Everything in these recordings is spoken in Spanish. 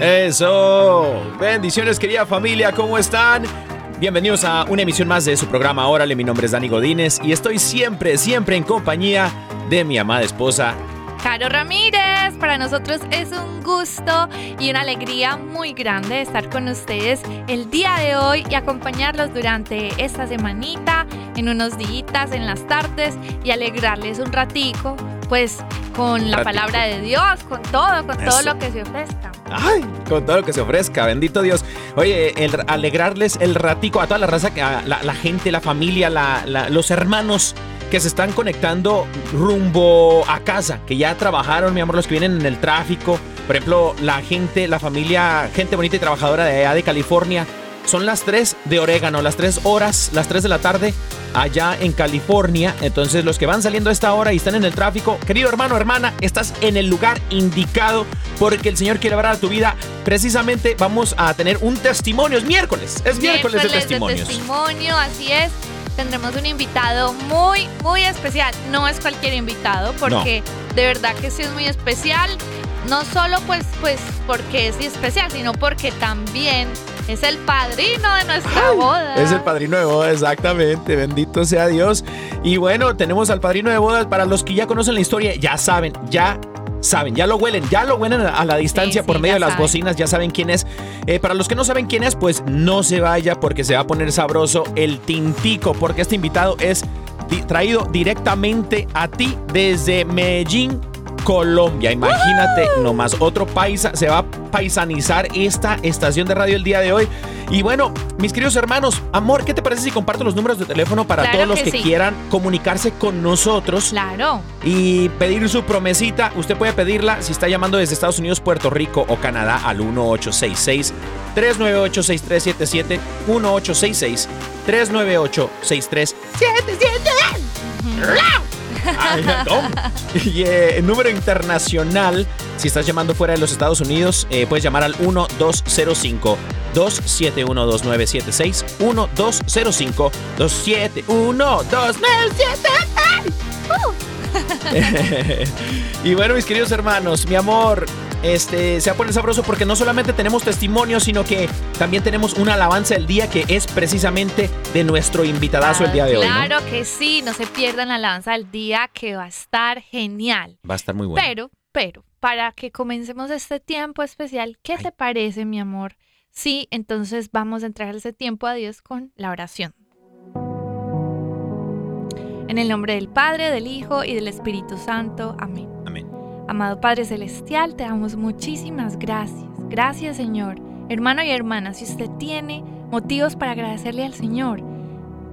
Eso. Bendiciones querida familia, ¿cómo están? Bienvenidos a una emisión más de su programa Órale, mi nombre es Dani Godínez y estoy siempre, siempre en compañía de mi amada esposa. Caro Ramírez, para nosotros es un gusto y una alegría muy grande estar con ustedes el día de hoy y acompañarlos durante esta semanita, en unos días, en las tardes y alegrarles un ratico, pues con la Ratico. palabra de Dios, con todo, con todo lo que se ofrezca. Ay, con todo lo que se ofrezca, bendito Dios. Oye, el- alegrarles el ratico a toda la raza, a la, gente, la familia, la- los hermanos que se están conectando rumbo a casa, que ya trabajaron, mi amor, los que vienen en el tráfico. Por ejemplo, la gente, la familia, gente bonita y trabajadora de allá de California. Son las 3 de Orégano, las 3 horas, las 3 de la tarde allá en California. Entonces, los que van saliendo a esta hora y están en el tráfico, querido hermano, hermana, estás en el lugar indicado porque el Señor quiere hablar a tu vida. Precisamente vamos a tener un testimonio. Es miércoles, es miércoles de testimonios. testimonio, así es. Tendremos un invitado muy, muy especial. No es cualquier invitado, porque de verdad que sí es muy especial. No solo pues, pues porque es especial, sino porque también es el padrino de nuestra boda. Es el padrino de boda, exactamente. Bendito sea Dios. Y bueno, tenemos al padrino de bodas. Para los que ya conocen la historia, ya saben, ya saben, ya lo huelen, ya lo huelen a la distancia Sí, por medio de las saben. bocinas, ya saben quién es. Eh, para los que no saben quién es, pues no se vaya porque se va a poner sabroso el tintico, porque este invitado es di- traído directamente a ti desde Medellín. Colombia, imagínate nomás, otro paisa se va a paisanizar esta estación de radio el día de hoy. Y bueno, mis queridos hermanos, amor, ¿qué te parece si comparto los números de teléfono para Claro todos los que que sí. quieran comunicarse con nosotros? Claro. y pedir su promesita. Usted puede pedirla si está llamando desde Estados Unidos, Puerto Rico o Canadá al 1866 398 6377 1866 398 6377 Ay, Tom. Y eh, el número internacional, si estás llamando fuera de los Estados Unidos, eh, puedes llamar al 1205 271 2976 1205 271 2976 y bueno, mis queridos hermanos, mi amor, este se va a poner sabroso porque no solamente tenemos testimonios, sino que también tenemos una alabanza del día que es precisamente de nuestro invitadazo el día de hoy. ¿no? Claro que sí, no se pierdan la alabanza del día que va a estar genial. Va a estar muy bueno. Pero, pero, para que comencemos este tiempo especial, ¿qué te parece, mi amor? Sí, entonces vamos a entregar ese tiempo a Dios con la oración. En el nombre del Padre, del Hijo y del Espíritu Santo. Amén. Amén. Amado Padre Celestial, te damos muchísimas gracias. Gracias, Señor. Hermano y hermana, si usted tiene motivos para agradecerle al Señor,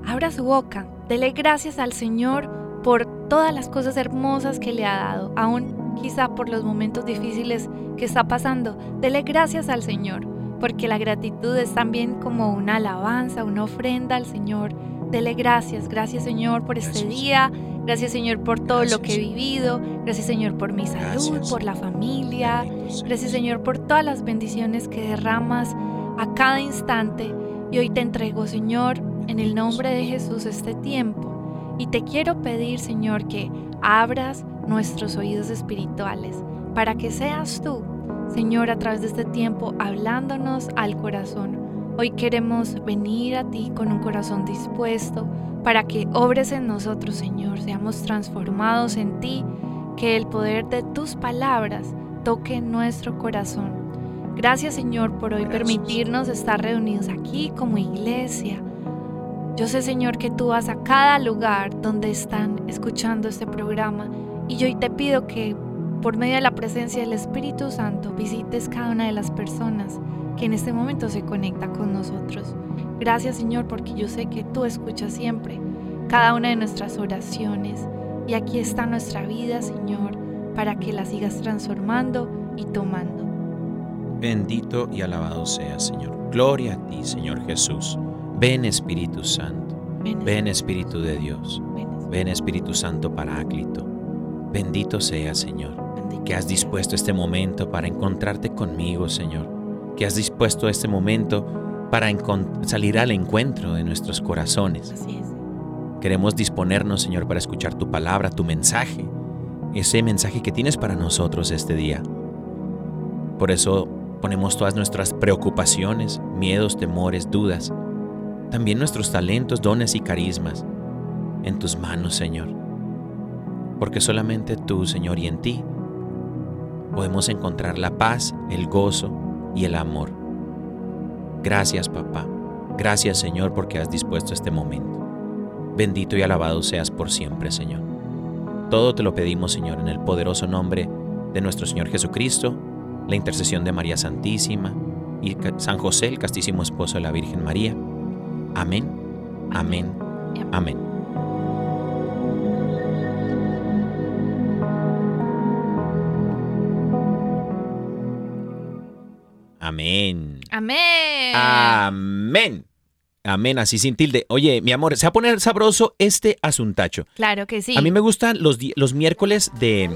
abra su boca, dele gracias al Señor por todas las cosas hermosas que le ha dado, aún quizá por los momentos difíciles que está pasando. Dele gracias al Señor, porque la gratitud es también como una alabanza, una ofrenda al Señor. Dele gracias, gracias Señor por este Gracias. día, gracias Señor por todo lo que he vivido, gracias Señor por mi salud, Gracias. por la familia, gracias. Señor por todas las bendiciones que derramas a cada instante. Y hoy te entrego Señor en el nombre de Jesús este tiempo. Y te quiero pedir Señor que abras nuestros oídos espirituales, para que seas tú, Señor, a través de este tiempo hablándonos al corazón. Hoy queremos venir a ti con un corazón dispuesto para que obres en nosotros, Señor, seamos transformados en ti, que el poder de tus palabras toque nuestro corazón. Gracias, Señor, por hoy Gracias. permitirnos estar reunidos aquí como iglesia. Yo sé, Señor, que tú vas a cada lugar donde están escuchando este programa y yo hoy te pido que por medio de la presencia del Espíritu Santo visites cada una de las personas que en este momento se conecta con nosotros. Gracias, Señor, porque yo sé que tú escuchas siempre cada una de nuestras oraciones y aquí está nuestra vida, Señor, para que la sigas transformando y tomando. Bendito y alabado seas, Señor. Gloria a ti, Señor Jesús. Ven Espíritu Santo. Ven, Ven Espíritu de Dios. ven, Ven Espíritu Santo Paráclito. Bendito seas, Señor. Que has dispuesto este momento para encontrarte conmigo, Señor. Que has dispuesto este momento para salir al encuentro de nuestros corazones. Así es. Queremos disponernos, Señor, para escuchar tu palabra, tu mensaje, ese mensaje que tienes para nosotros este día. Por eso ponemos todas nuestras preocupaciones, miedos, temores, dudas, también nuestros talentos, dones y carismas en tus manos, Señor. Porque solamente tú, Señor, y en ti podemos encontrar la paz, el gozo y el amor. Gracias, papá. Gracias, Señor, porque has dispuesto este momento. Bendito y alabado seas por siempre, Señor. Todo te lo pedimos, Señor, en el poderoso nombre de nuestro Señor Jesucristo, la intercesión de María Santísima y San José, el castísimo esposo de la Virgen María. Amén, amén, amén. Amén. Amén. Amén. Amén. Así sin tilde. Oye, mi amor, se va a poner sabroso este asuntacho. Claro que sí. A mí me gustan los, los miércoles de,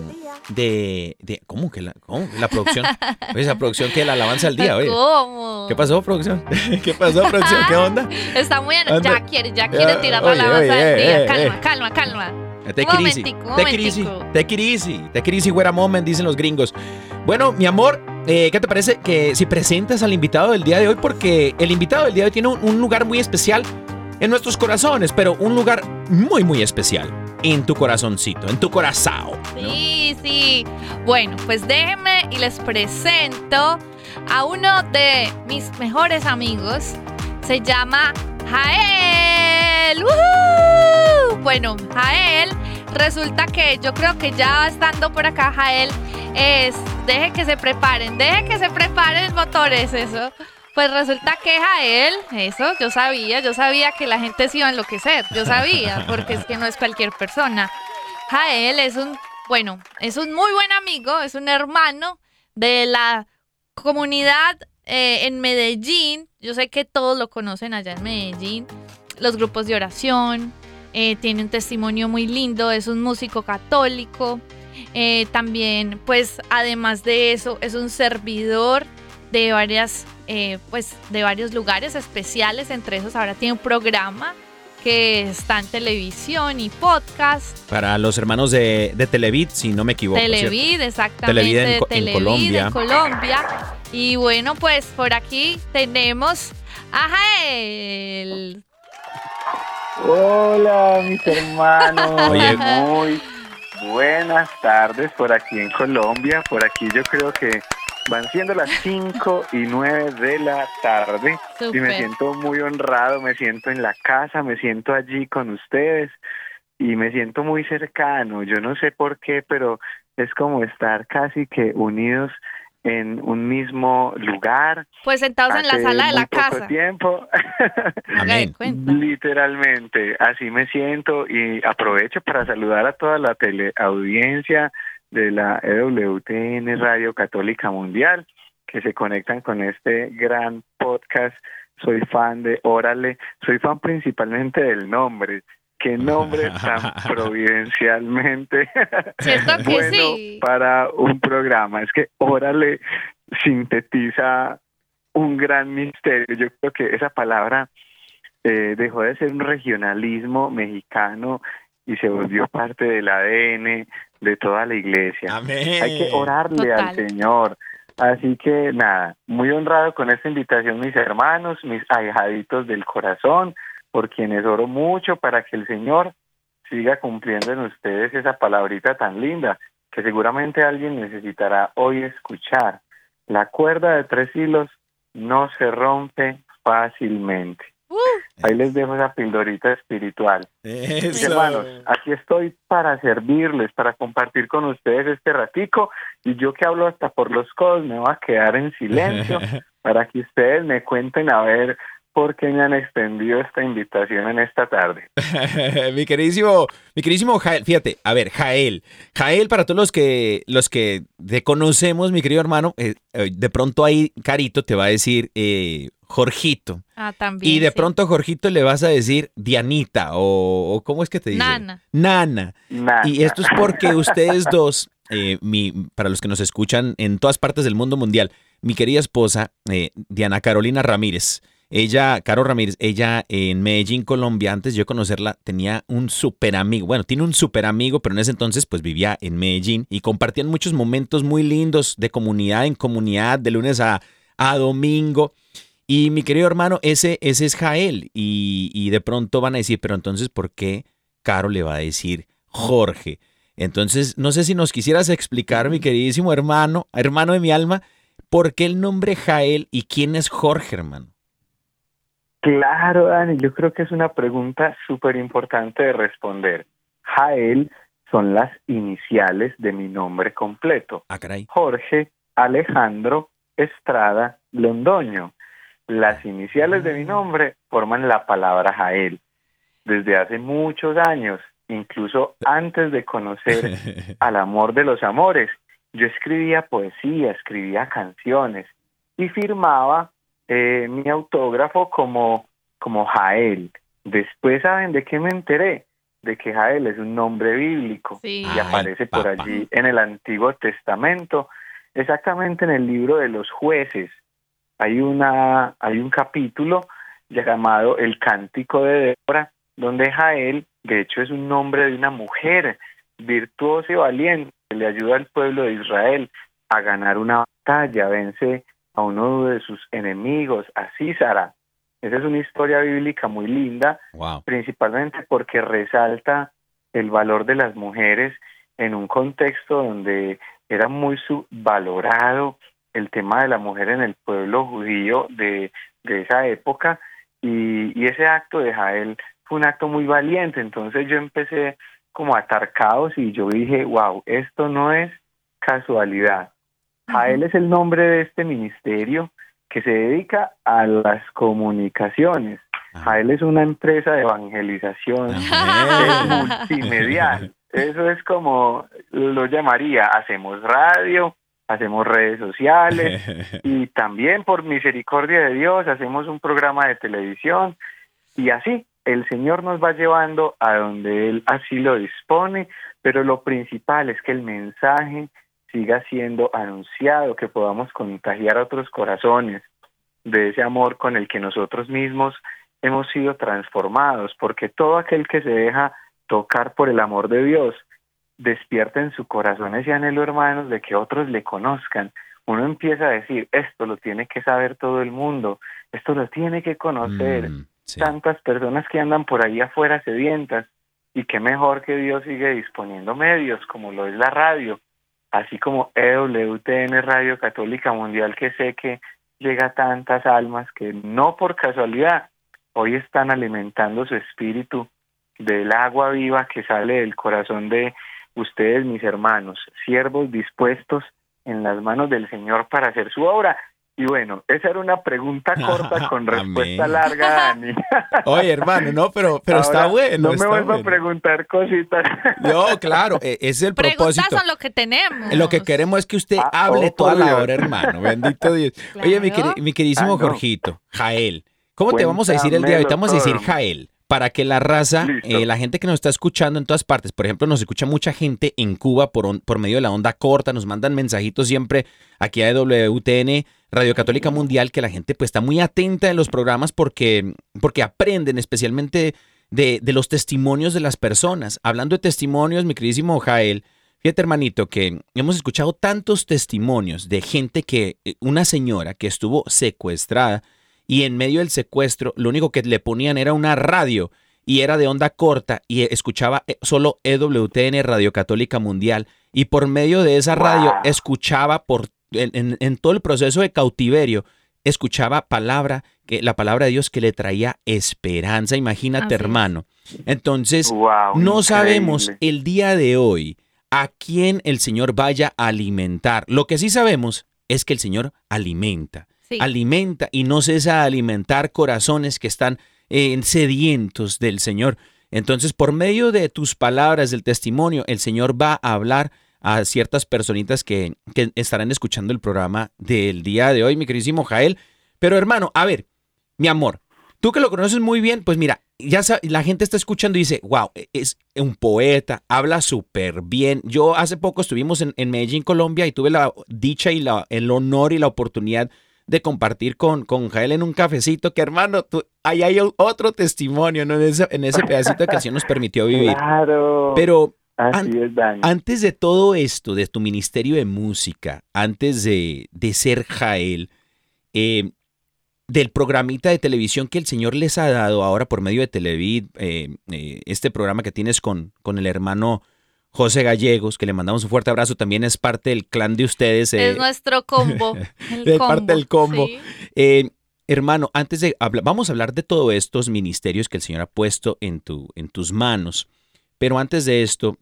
de, de- ¿Cómo que la, cómo la producción? Esa producción que la alabanza al día, oye. ¿Cómo? ¿Qué pasó, producción? ¿Qué pasó, producción? ¿Qué onda? Está muy... Anda. Ya quiere, ya quiere Ah, tirar la alabanza oye, del día. eh, calma, eh. calma, calma. Te Un crisis. momentico, un Te crisis. momentico. Te crisis. Te crisis, güera moment, dicen los gringos. Bueno, mi amor, eh, ¿qué te parece que si presentas al invitado del día de hoy? Porque el invitado del día de hoy tiene un, lugar muy especial en nuestros corazones, pero un lugar muy, muy especial en tu corazoncito, en tu corazón. Sí, sí. Bueno, pues déjenme y les presento a uno de mis mejores amigos. Se llama Jael. ¡Woohoo! Bueno, Jael, resulta que yo creo que ya estando por acá, Jael, es. Deje que se preparen, deje que se preparen motores, eso. Pues resulta que Jael, eso, yo sabía, yo sabía que la gente se iba a enloquecer, yo sabía, porque es que no es cualquier persona. Jael es un, bueno, es un muy buen amigo, es un hermano de la comunidad eh, en Medellín. Yo sé que todos lo conocen allá en Medellín. Los grupos de oración. eh, tiene un testimonio muy lindo. Es un músico católico. eh, también, pues, además de eso, es un servidor de varias, eh, pues, de varios lugares especiales. Entre esos, ahora tiene un programa que está en televisión y podcast. Para los hermanos de, de Televid, si no me equivoco. ¿cierto? Televid, exactamente. Televid en en Televid Colombia. en Colombia. Y bueno, pues por aquí tenemos a Jael. Hola, mis hermanos. Oye. Muy buenas tardes por aquí en Colombia. Por aquí yo creo que van siendo las 5 y 9 de la tarde. Y me siento muy honrado, me siento en la casa, me siento allí con ustedes y me siento muy cercano. Yo no sé por qué, pero es como estar casi que unidos en un mismo lugar. Pues sentados en la sala de la poco casa. tiempo. Amén. Literalmente, así me siento y aprovecho para saludar a toda la teleaudiencia de la EWTN Radio Católica Mundial que se conectan con este gran podcast. Soy fan de Órale, soy fan principalmente del nombre. Qué nombre tan providencialmente ¿Cierto que bueno sí? para un programa. Es que Órale sintetiza un gran misterio. Yo creo que esa palabra eh, dejó de ser un regionalismo mexicano y se volvió parte del ADN de toda la iglesia. Amén. Hay que orarle al. Señor. Así que nada, muy honrado con esta invitación, mis hermanos, mis ahijaditos del corazón, por quienes oro mucho para que el Señor siga cumpliendo en ustedes esa palabrita tan linda que seguramente alguien necesitará hoy escuchar. La cuerda de tres hilos no se rompe fácilmente. Uh, Ahí les dejo esa pildorita espiritual. Eso. Hermanos, aquí estoy para servirles, para compartir con ustedes este ratico y yo que hablo hasta por los codos me voy a quedar en silencio para que ustedes me cuenten a ver por qué me han extendido esta invitación en esta tarde. mi queridísimo, mi queridísimo Jael, fíjate, a ver, Jael. Jael, para todos los que, los que te conocemos, mi querido hermano, eh, eh, de pronto ahí Carito te va a decir eh, Jorgito. ah, también. Y de sí. pronto a Jorgito le vas a decir Dianita o, o ¿cómo es que te dice? Nana. Nana. Nada. Y esto es porque ustedes dos, eh, mi, para los que nos escuchan en todas partes del mundo mundial, mi querida esposa, eh, Diana Carolina Ramírez, ella, Caro Ramírez, ella en Medellín, Colombia, antes yo conocerla, tenía un súper amigo. Bueno, tiene un súper amigo, pero en ese entonces pues vivía en Medellín y compartían muchos momentos muy lindos de comunidad en comunidad, de lunes a, a domingo. Y mi querido hermano, ese, ese es Jael. Y, y de pronto van a decir, pero entonces, ¿por qué Caro le va a decir Jorge? Entonces, no sé si nos quisieras explicar, mi queridísimo hermano, hermano de mi alma, ¿por qué el nombre Jael y quién es Jorge, hermano? Claro, Dani, yo creo que es una pregunta súper importante de responder. Jael son las iniciales de mi nombre completo. Ah, caray. Jorge Alejandro Estrada Londoño. Las iniciales de mi nombre forman la palabra Jael. Desde hace muchos años, incluso antes de conocer al amor de los amores, yo escribía poesía, escribía canciones y firmaba eh, mi autógrafo como, como Jael. Después, ¿saben de qué me enteré? De que Jael es un nombre bíblico Sí. y Ay, aparece por allí en el Antiguo Testamento, exactamente en el libro de los jueces. Hay, una, hay un capítulo llamado El Cántico de Débora, donde Jael, de hecho, es un nombre de una mujer virtuosa y valiente que le ayuda al pueblo de Israel a ganar una batalla, vence a uno de sus enemigos, a Císara. Esa es una historia bíblica muy linda Wow. principalmente porque resalta el valor de las mujeres en un contexto donde era muy subvalorado el tema de la mujer en el pueblo judío de, de esa época y, y ese acto de Jael fue un acto muy valiente, entonces yo empecé como a atar caos y yo dije, wow, esto no es casualidad. Jael es el nombre de este ministerio que se dedica a las comunicaciones. Jael es una empresa de evangelización. Es multimedial. Eso es como lo llamaría, hacemos radio, hacemos redes sociales y también por misericordia de Dios hacemos un programa de televisión. Y así el Señor nos va llevando a donde Él así lo dispone, pero lo principal es que el mensaje siga siendo anunciado, que podamos contagiar a otros corazones de ese amor con el que nosotros mismos hemos sido transformados, porque todo aquel que se deja tocar por el amor de Dios despierta en su corazón ese anhelo, hermanos, de que otros le conozcan. Uno empieza a decir, esto lo tiene que saber todo el mundo, esto lo tiene que conocer. Mm, sí. Tantas personas que andan por ahí afuera sedientas y qué mejor que Dios sigue disponiendo medios como lo es la radio, así como EWTN Radio Católica Mundial que sé que llega a tantas almas que no por casualidad hoy están alimentando su espíritu del agua viva que sale del corazón de ustedes, mis hermanos, siervos dispuestos en las manos del Señor para hacer su obra. Y bueno, esa era una pregunta corta con respuesta Amén. larga, Dani. Oye, hermano, no, pero, pero está bueno. No me está vuelva a preguntar cositas. No, claro, ese es el Preguntas propósito. son lo que tenemos. Lo que queremos es que usted Ah, hable oh, toda la hora, hermano. Bendito Dios. Oye, mi, queri- mi queridísimo Ah, no. Jorgito, Jael, ¿cómo te vamos a decir el día de hoy? Te vamos a decir Jael. Para que la raza, eh, la gente que nos está escuchando en todas partes, por ejemplo, nos escucha mucha gente en Cuba por, on- por medio de la onda corta, nos mandan mensajitos siempre aquí a WTN, Radio Católica Mundial, que la gente pues está muy atenta en los programas porque, porque aprenden especialmente de, de los testimonios de las personas. Hablando de testimonios, mi queridísimo Jael, Fíjate, hermanito, que hemos escuchado tantos testimonios de gente que, eh, una señora que estuvo secuestrada y en medio del secuestro lo único que le ponían era una radio y era de onda corta y escuchaba eh, solo EWTN Radio Católica Mundial y por medio de esa radio escuchaba por en, todo el proceso de cautiverio escuchaba palabra que la palabra de Dios que le traía esperanza imagínate Así hermano entonces Wow, no sabemos el día de hoy a quién el Señor vaya a alimentar. Lo que sí sabemos es que el Señor alimenta, Sí. alimenta y no cesa de alimentar corazones que están eh, sedientos del Señor. Entonces, por medio de tus palabras, del testimonio, el Señor va a hablar a ciertas personitas que, que estarán escuchando el programa del día de hoy, mi queridísimo Jael. Pero hermano, a ver, mi amor, tú que lo conoces muy bien, pues mira, ya sa- la gente está escuchando y dice, wow, es un poeta, habla súper bien. Yo hace poco estuvimos en, en Medellín, Colombia, y tuve la dicha y la, el honor y la oportunidad de compartir con, con Jael en un cafecito, que hermano, tú, ahí hay otro testimonio ¿no? en, ese, en ese pedacito que el Señor nos permitió vivir. Claro. Pero Así an- es, Dani. antes de todo esto, de tu ministerio de música, antes de, de ser Jael, eh, del programita de televisión que el Señor les ha dado ahora por medio de Televid, eh, eh, este programa que tienes con, con el hermano José Gallegos, que le mandamos un fuerte abrazo, también es parte del clan de ustedes. eh, es nuestro combo. el de parte del combo. sí. eh, hermano, antes de hablar, vamos a hablar de todos estos ministerios que el Señor ha puesto en, tu, en tus manos. Pero antes de esto,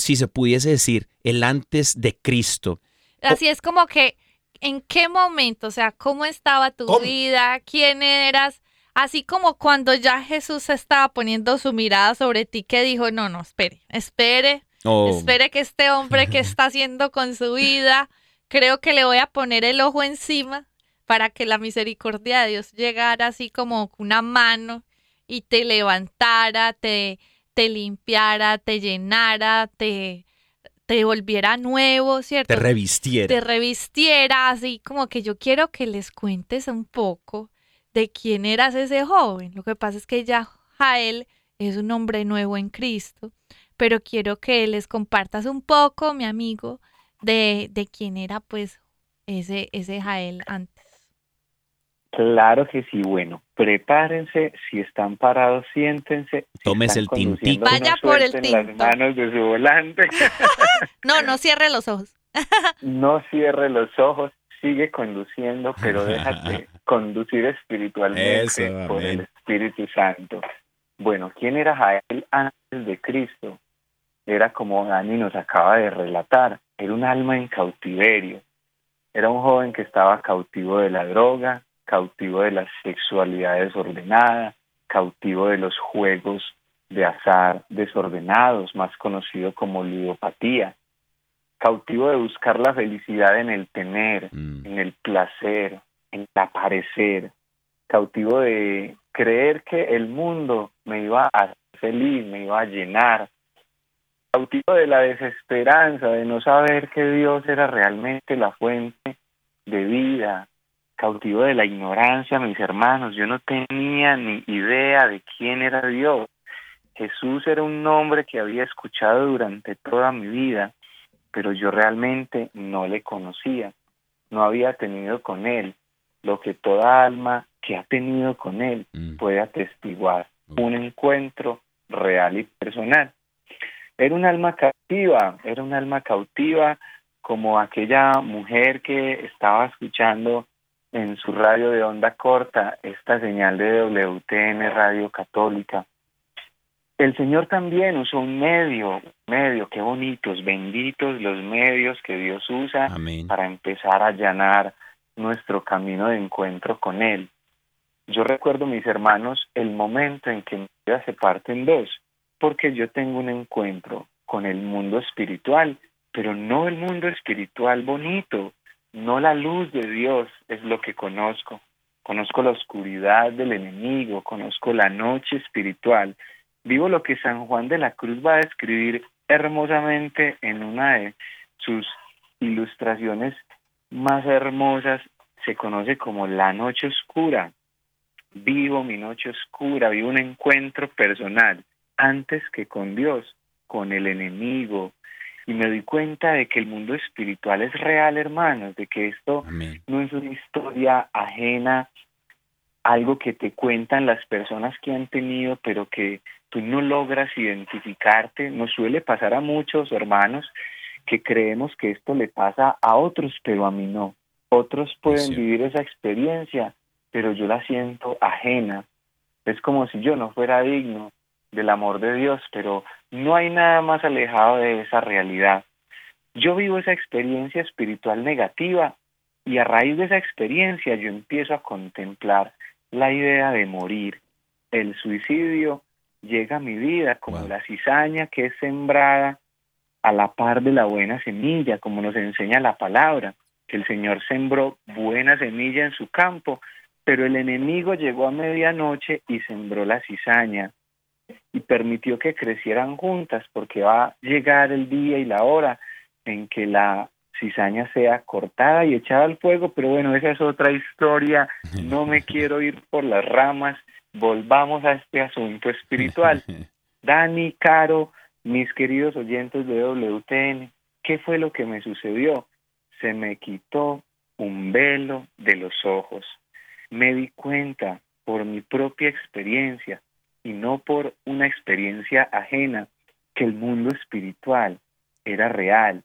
si se pudiese decir el antes de Cristo, Así es como que, ¿en qué momento? O sea, ¿cómo estaba tu ¿Cómo? vida? ¿Quién eras? Así como cuando ya Jesús estaba poniendo su mirada sobre ti, que dijo, no, no, espere, espere, o espere que este hombre que está haciendo con su vida, creo que le voy a poner el ojo encima para que la misericordia de Dios llegara así como una mano y te levantara, te, te limpiara, te llenara, te, te volviera nuevo, ¿cierto? te revistiera. te revistiera, así como que yo quiero que les cuentes un poco de quién eras ese joven. Lo que pasa es que ya Jael es un hombre nuevo en Cristo, pero quiero que les compartas un poco, mi amigo, de, de quién era pues ese, ese Jael antes. Claro que sí, bueno, prepárense, si están parados, siéntense. si Tómese el tintico. no Vaya por el suelten las tinto. manos de su volante, No, no cierre los ojos. no cierre los ojos, sigue conduciendo, pero déjate conducir espiritualmente Eso, por el Espíritu Santo. Bueno, ¿quién era Jael antes de Cristo? Era como Dani nos acaba de relatar, era un alma en cautiverio. Era un joven que estaba cautivo de la droga, cautivo de la sexualidad desordenada, cautivo de los juegos de azar desordenados, más conocido como ludopatía, cautivo de buscar la felicidad en el tener, Mm, en el placer, en el aparecer, cautivo de creer que el mundo me iba a hacer feliz, me iba a llenar, cautivo de la desesperanza, de no saber que Dios era realmente la fuente de vida, cautivo de la ignorancia, mis hermanos, yo no tenía ni idea de quién era Dios. Jesús era un nombre que había escuchado durante toda mi vida, pero yo realmente no le conocía, no había tenido con él lo que toda alma que ha tenido con él mm. puede atestiguar, un encuentro real y personal. Era un alma cautiva, era un alma cautiva como aquella mujer que estaba escuchando en su radio de onda corta esta señal de WTN Radio Católica. El Señor también usó un medio, medio, qué bonitos, benditos los medios que Dios usa Amén. para empezar a allanar nuestro camino de encuentro con Él. Yo recuerdo, mis hermanos, el momento en que mi vida se parte en dos, porque yo tengo un encuentro con el mundo espiritual, pero no el mundo espiritual bonito, no la luz de Dios es lo que conozco. Conozco la oscuridad del enemigo, conozco la noche espiritual. Vivo lo que San Juan de la Cruz va a describir hermosamente en una de sus ilustraciones más hermosas, se conoce como la noche oscura. Vivo mi noche oscura, vivo un encuentro personal antes que con Dios, con el enemigo. Y me doy cuenta de que el mundo espiritual es real, hermanos, de que esto Amén. no es una historia ajena, algo que te cuentan las personas que han tenido, pero que tú no logras identificarte. Nos suele pasar a muchos hermanos que creemos que esto le pasa a otros, pero a mí no. Otros pueden vivir esa experiencia, pero yo la siento ajena. Es como si yo no fuera digno del amor de Dios, pero no hay nada más alejado de esa realidad. Yo vivo esa experiencia espiritual negativa y a raíz de esa experiencia yo empiezo a contemplar la idea de morir. El suicidio llega a mi vida como Wow. la cizaña que es sembrada a la par de la buena semilla, como nos enseña la palabra, que el Señor sembró buena semilla en su campo, pero el enemigo llegó a medianoche y sembró la cizaña y permitió que crecieran juntas, porque va a llegar el día y la hora en que la cizaña sea cortada y echada al fuego, pero bueno, esa es otra historia, no me quiero ir por las ramas, volvamos a este asunto espiritual. Dani, Caro, mis queridos oyentes de WTN, ¿qué fue lo que me sucedió? Se me quitó un velo de los ojos. Me di cuenta por mi propia experiencia y no por una experiencia ajena que el mundo espiritual era real,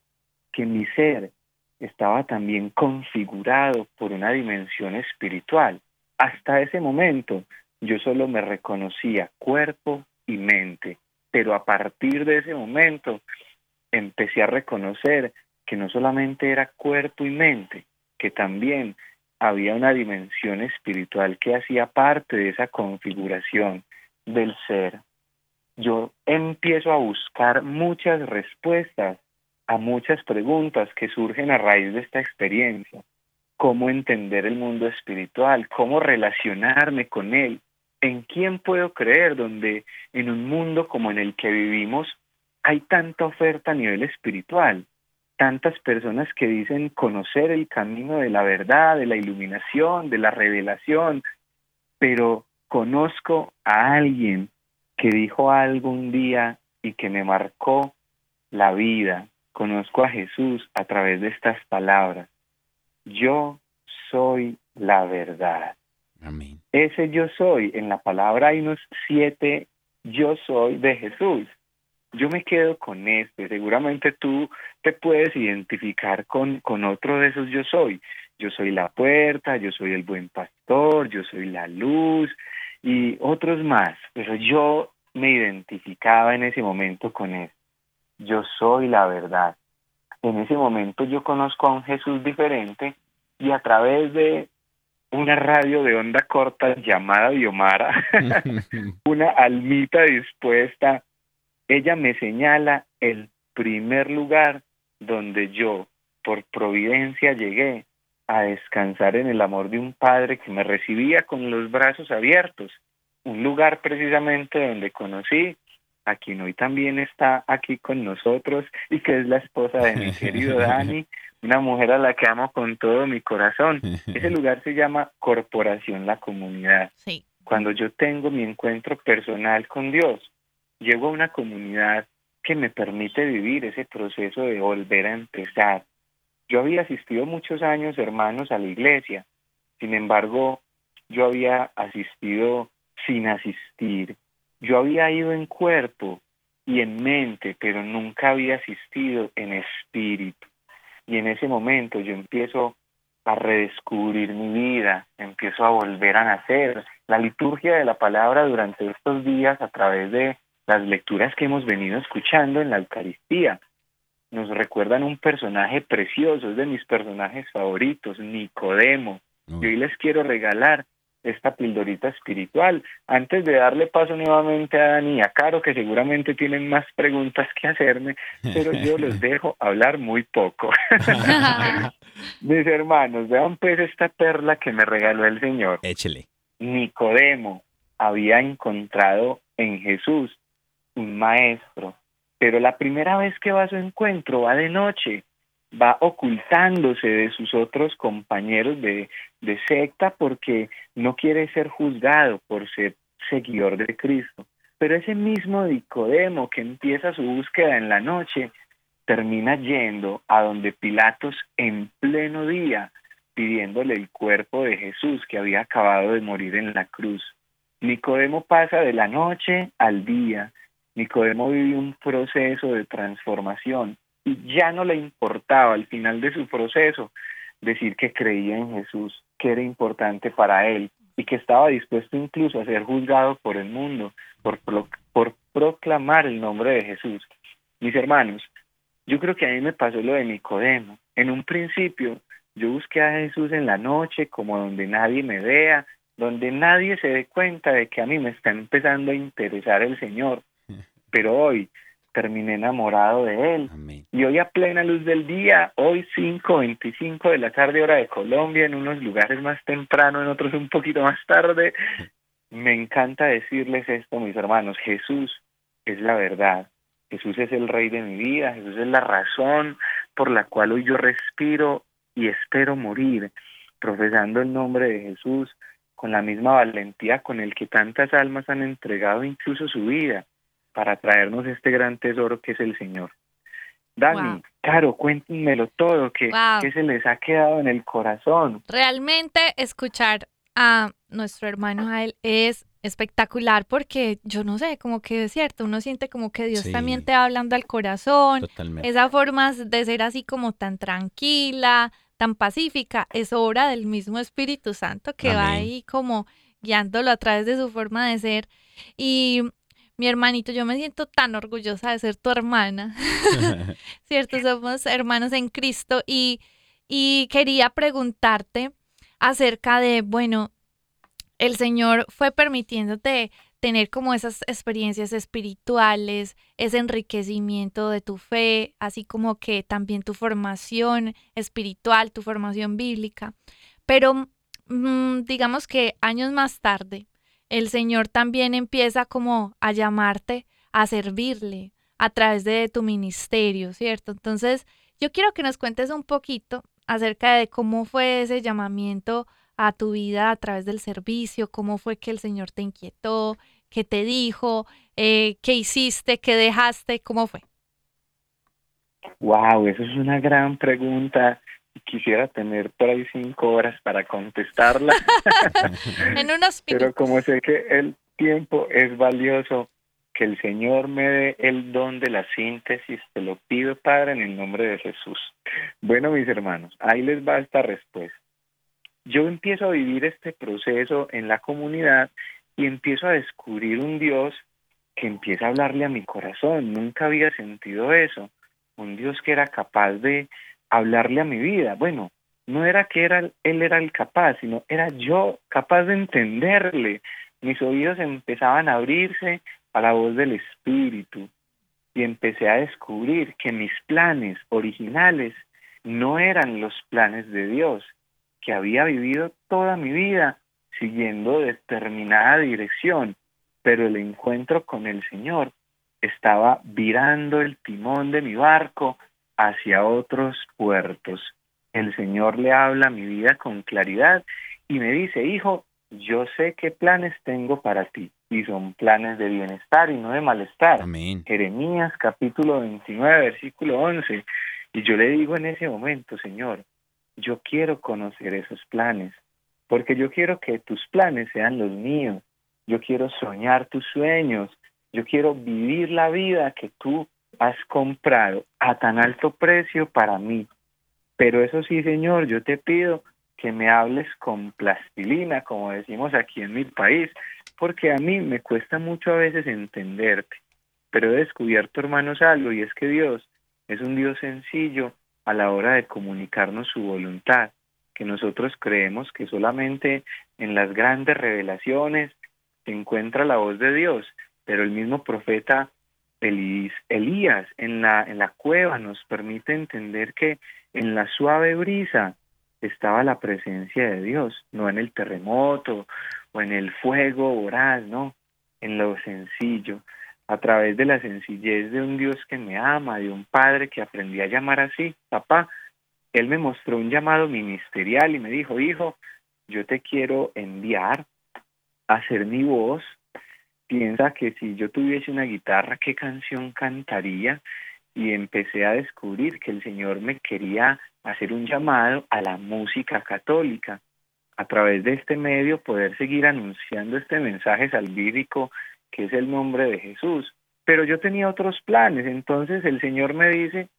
que mi ser estaba también configurado por una dimensión espiritual. Hasta ese momento yo solo me reconocía cuerpo y mente, pero a partir de ese momento empecé a reconocer que no solamente era cuerpo y mente, que también había una dimensión espiritual que hacía parte de esa configuración del ser. Yo empiezo a buscar muchas respuestas a muchas preguntas que surgen a raíz de esta experiencia. Cómo entender el mundo espiritual, cómo relacionarme con él, en quién puedo creer donde en un mundo como en el que vivimos hay tanta oferta a nivel espiritual, tantas personas que dicen conocer el camino de la verdad, de la iluminación, de la revelación, pero conozco a alguien que dijo algo un día y que me marcó la vida. Conozco a Jesús a través de estas palabras. Yo soy la verdad. Amén. Ese yo soy, en la palabra hay unos siete yo soy de Jesús. Yo me quedo con este. Seguramente tú te puedes identificar con, con otro de esos yo soy. Yo soy la puerta, yo soy el buen pastor, yo soy la luz y otros más. Pero yo me identificaba en ese momento con él. Yo soy la verdad. En ese momento yo conozco a un Jesús diferente y a través de una radio de onda corta llamada Diomara, una almita dispuesta, ella me señala el primer lugar donde yo, por providencia, llegué a descansar en el amor de un padre que me recibía con los brazos abiertos, un lugar precisamente donde conocí a quien hoy también está aquí con nosotros y que es la esposa de mi querido Dani, una mujer a la que amo con todo mi corazón. Ese lugar se llama Corporación La Comunidad. Sí. Cuando yo tengo mi encuentro personal con Dios, llego a una comunidad que me permite vivir ese proceso de volver a empezar. Yo había asistido muchos años, hermanos, a la iglesia. Sin embargo, yo había asistido sin asistir. Yo había ido en cuerpo y en mente, pero nunca había asistido en espíritu. Y en ese momento yo empiezo a redescubrir mi vida, empiezo a volver a nacer. La liturgia de la palabra durante estos días a través de las lecturas que hemos venido escuchando en la Eucaristía nos recuerdan un personaje precioso, es de mis personajes favoritos, Nicodemo. Y hoy les quiero regalar esta pildorita espiritual. Antes de darle paso nuevamente a Dani y a Caro, que seguramente tienen más preguntas que hacerme, pero yo los dejo hablar muy poco. Mis hermanos, vean pues esta perla que me regaló el Señor. Échele. Nicodemo había encontrado en Jesús un maestro, pero la primera vez que va a su encuentro va de noche, va ocultándose de sus otros compañeros de, de secta porque no quiere ser juzgado por ser seguidor de Cristo. Pero ese mismo Nicodemo que empieza su búsqueda en la noche, termina yendo a donde Pilatos en pleno día pidiéndole el cuerpo de Jesús que había acabado de morir en la cruz. Nicodemo pasa de la noche al día. Nicodemo vive un proceso de transformación y ya no le importaba al final de su proceso decir que creía en Jesús, que era importante para él y que estaba dispuesto incluso a ser juzgado por el mundo por, por proclamar el nombre de Jesús. Mis hermanos, yo creo que a mí me pasó lo de Nicodemo. En un principio yo busqué a Jesús en la noche como donde nadie me vea, donde nadie se dé cuenta de que a mí me está empezando a interesar el Señor. Pero hoy terminé enamorado de Él. Amén. Y hoy a plena luz del día, hoy 5.25 de la tarde hora de Colombia, en unos lugares más temprano, en otros un poquito más tarde, me encanta decirles esto, mis hermanos, Jesús es la verdad, Jesús es el rey de mi vida, Jesús es la razón por la cual hoy yo respiro y espero morir, profesando el nombre de Jesús con la misma valentía con el que tantas almas han entregado incluso su vida para traernos este gran tesoro que es el Señor. Dani, Wow. Caro, cuéntenmelo todo, que, Wow. que se les ha quedado en el corazón. Realmente escuchar a nuestro hermano Jael es espectacular porque yo no sé, como que es cierto, uno siente como que Dios Sí. también te va hablando al corazón. Totalmente. Esa forma de ser así como tan tranquila, tan pacífica, es obra del mismo Espíritu Santo que va ahí como guiándolo a través de su forma de ser. Y mi hermanito, yo me siento tan orgullosa de ser tu hermana. ¿cierto? Somos hermanos en Cristo y, y quería preguntarte acerca de, bueno, el Señor fue permitiéndote tener como esas experiencias espirituales, ese enriquecimiento de tu fe, así como que también tu formación espiritual, tu formación bíblica. Pero mm, digamos que años más tarde, el Señor también empieza como a llamarte a servirle a través de tu ministerio, ¿cierto? Entonces, yo quiero que nos cuentes un poquito acerca de cómo fue ese llamamiento a tu vida a través del servicio, cómo fue que el Señor te inquietó, qué te dijo, eh, qué hiciste, qué dejaste, cómo fue. Wow, eso es una gran pregunta. Quisiera tener por ahí cinco horas para contestarla, En unos pero como sé que el tiempo es valioso, que el Señor me dé el don de la síntesis, te lo pido, Padre, en el nombre de Jesús. Bueno, mis hermanos, ahí les va esta respuesta. Yo empiezo a vivir este proceso en la comunidad y empiezo a descubrir un Dios que empieza a hablarle a mi corazón. Nunca había sentido eso. Un Dios que era capaz de hablarle a mi vida. Bueno, no era que era, él era el capaz, sino era yo capaz de entenderle. Mis oídos empezaban a abrirse a la voz del Espíritu y empecé a descubrir que mis planes originales no eran los planes de Dios, que había vivido toda mi vida siguiendo determinada dirección, pero el encuentro con el Señor estaba virando el timón de mi barco hacia otros puertos. El Señor le habla a mi vida con claridad y me dice, hijo, yo sé qué planes tengo para ti y son planes de bienestar y no de malestar. Amén. Jeremías capítulo 29, versículo 11. Y yo le digo en ese momento, Señor, yo quiero conocer esos planes, porque yo quiero que tus planes sean los míos. Yo quiero soñar tus sueños. Yo quiero vivir la vida que tú has comprado a tan alto precio para mí. Pero eso sí, Señor, yo te pido que me hables con plastilina, como decimos aquí en mi país, porque a mí me cuesta mucho a veces entenderte. Pero he descubierto, hermanos, algo, y es que Dios es un Dios sencillo a la hora de comunicarnos su voluntad, que nosotros creemos que solamente en las grandes revelaciones se encuentra la voz de Dios, pero el mismo profeta Elías en la, en la cueva nos permite entender que en la suave brisa estaba la presencia de Dios, no en el terremoto o en el fuego voraz, no, en lo sencillo, a través de la sencillez de un Dios que me ama, de un Padre que aprendí a llamar así, papá. Él me mostró un llamado ministerial y me dijo, hijo, yo te quiero enviar a ser mi voz. Piensa que si yo tuviese una guitarra, ¿qué canción cantaría? y empecé a descubrir que el Señor me quería hacer un llamado a la música católica. A través de este medio poder seguir anunciando este mensaje salvífico que es el nombre de Jesús. Pero yo tenía otros planes, entonces el Señor me dice,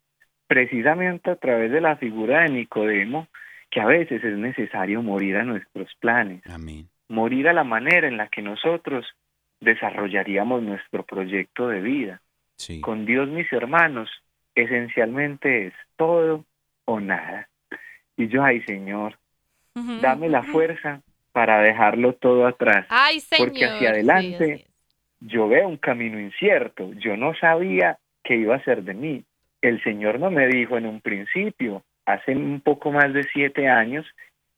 precisamente a través de la figura de Nicodemo, que a veces es necesario morir a nuestros planes, Amén. morir a la manera en la que nosotros desarrollaríamos nuestro proyecto de vida. Sí. Con Dios, mis hermanos, esencialmente es todo o nada. Y yo, ay Señor, dame la fuerza para dejarlo todo atrás. Ay, señor. Porque hacia adelante. Yo veo un camino incierto, yo no sabía qué iba a ser de mí. El Señor no me dijo en un principio, hace un poco más de siete años,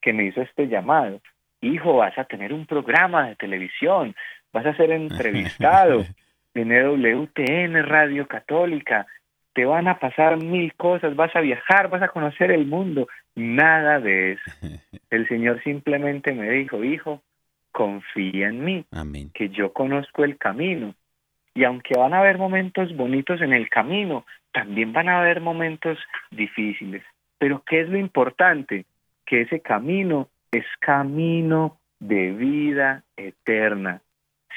que me hizo este llamado. Hijo, vas a tener un programa de televisión, vas a ser entrevistado en EWTN Radio Católica, te van a pasar mil cosas, vas a viajar, vas a conocer el mundo. Nada de eso. El Señor simplemente me dijo, hijo, confía en mí, Amén. que yo conozco el camino. Y aunque van a haber momentos bonitos en el camino, también van a haber momentos difíciles. Pero ¿qué es lo importante? Que ese camino es camino de vida eterna.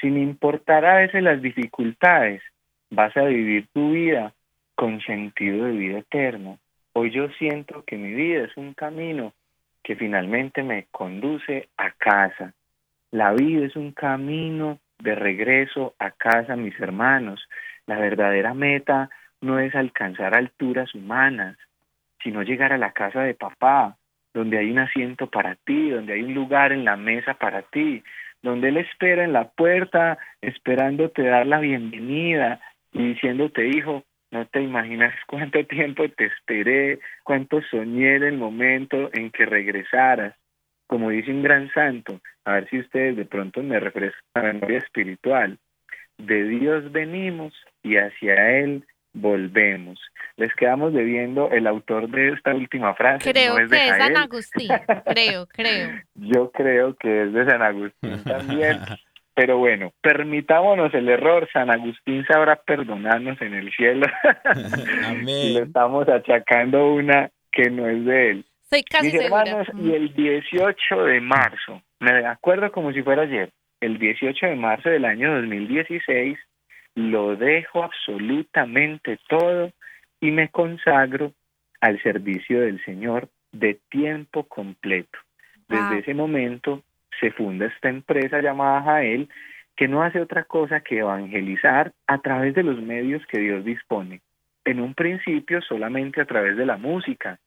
Sin importar a veces las dificultades, vas a vivir tu vida con sentido de vida eterno. Hoy yo siento que mi vida es un camino que finalmente me conduce a casa. La vida es un camino de regreso a casa, mis hermanos. La verdadera meta no es alcanzar alturas humanas, sino llegar a la casa de papá, donde hay un asiento para ti, donde hay un lugar en la mesa para ti, donde Él espera en la puerta, esperándote dar la bienvenida y diciéndote, hijo, no te imaginas cuánto tiempo te esperé, cuánto soñé en el momento en que regresaras. Como dice un gran santo, a ver si ustedes de pronto me refrescan la memoria espiritual, de Dios venimos y hacia Él volvemos. Les quedamos debiendo el autor de esta última frase. Creo no es de que es San. Agustín. Creo, creo. Yo creo que es de San Agustín también. Pero bueno, permitámonos el error. San Agustín sabrá perdonarnos en el cielo. y le Amén. estamos achacando una que no es de él. Soy casi Mis segura. hermanos, y el 18 de marzo, me acuerdo como si fuera ayer, el 18 de marzo del año 2016, lo dejo absolutamente todo y me consagro al servicio del Señor de tiempo completo. Desde Wow. ese momento se funda esta empresa llamada Jael, que no hace otra cosa que evangelizar a través de los medios que Dios dispone. En un principio solamente a través de la música,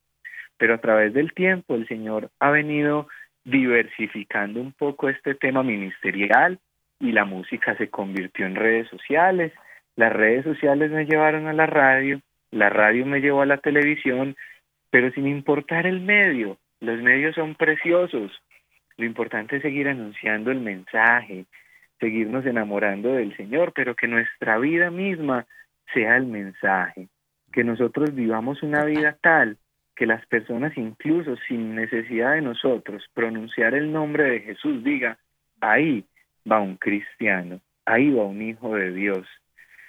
pero a través del tiempo el Señor ha venido diversificando un poco este tema ministerial y la música se convirtió en redes sociales, las redes sociales me llevaron a la radio, la radio me llevó a la televisión, pero sin importar el medio, los medios son preciosos, lo importante es seguir anunciando el mensaje, seguirnos enamorando del Señor, pero que nuestra vida misma sea el mensaje, que nosotros vivamos una vida tal que las personas incluso sin necesidad de nosotros pronunciar el nombre de Jesús diga, ahí va un cristiano, ahí va un hijo de Dios.